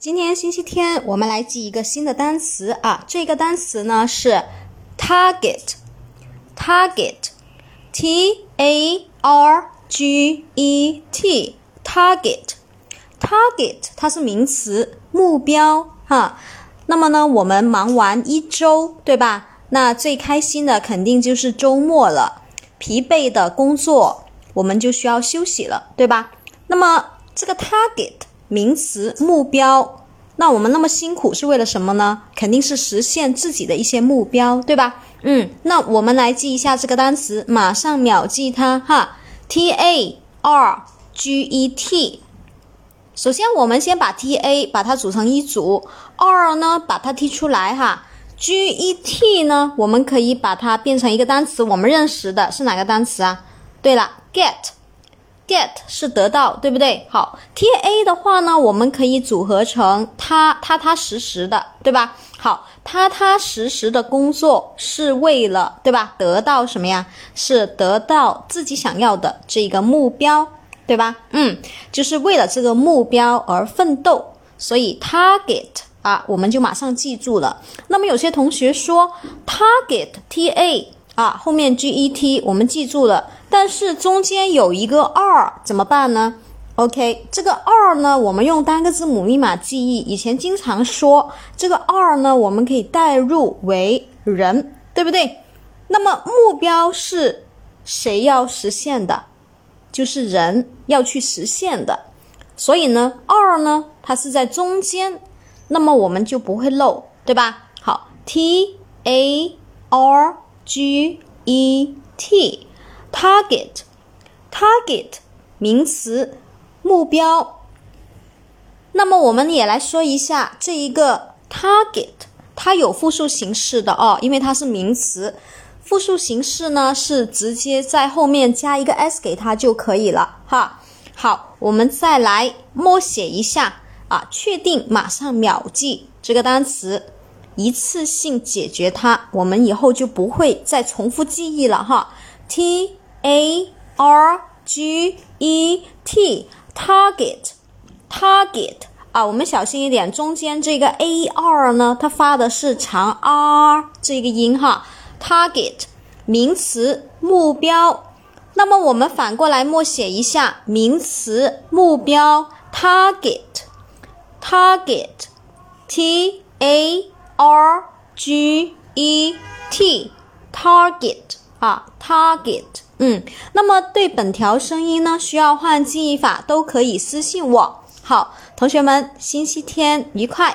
今天星期天，我们来记一个新的单词啊。这个单词呢是 target，target，t a r g e t，target，target，它是名词，目标哈。那么呢，我们忙完一周，对吧？那最开心的肯定就是周末了。疲惫的工作，我们就需要休息了，对吧？那么这个 target 名词目标，那我们那么辛苦是为了什么呢？肯定是实现自己的一些目标，对吧？嗯，那我们来记一下这个单词，马上秒记它哈。T A R G E T。首先，我们先把 T A 把它组成一组，R 呢把它踢出来哈。G E T 呢，我们可以把它变成一个单词，我们认识的是哪个单词啊？对了，Get get 是得到，对不对？好，T A 的话呢，我们可以组合成踏踏踏实实的，对吧？好，踏踏实实的工作是为了，对吧？得到什么呀？是得到自己想要的这个目标，对吧？嗯，就是为了这个目标而奋斗，所以 target。啊，我们就马上记住了。那么有些同学说 target t a 啊，后面 g e t 我们记住了，但是中间有一个二怎么办呢？OK，这个二呢，我们用单个字母密码记忆。以前经常说这个二呢，我们可以代入为人，对不对？那么目标是谁要实现的？就是人要去实现的。所以呢二呢，它是在中间。那么我们就不会漏，对吧？好，T A R G E T，target，target，名词，目标。那么我们也来说一下这一个 target，它有复数形式的哦，因为它是名词，复数形式呢是直接在后面加一个 s 给它就可以了哈。好，我们再来默写一下。啊，确定马上秒记这个单词，一次性解决它，我们以后就不会再重复记忆了哈。T A R G E T，target，target 啊，我们小心一点，中间这个 A R 呢，它发的是长 R 这个音哈。target 名词，目标。那么我们反过来默写一下名词目标 target。Target, T A R G E T, target 啊，target，嗯，那么对本条声音呢，需要换记忆法都可以私信我。好，同学们，星期天愉快。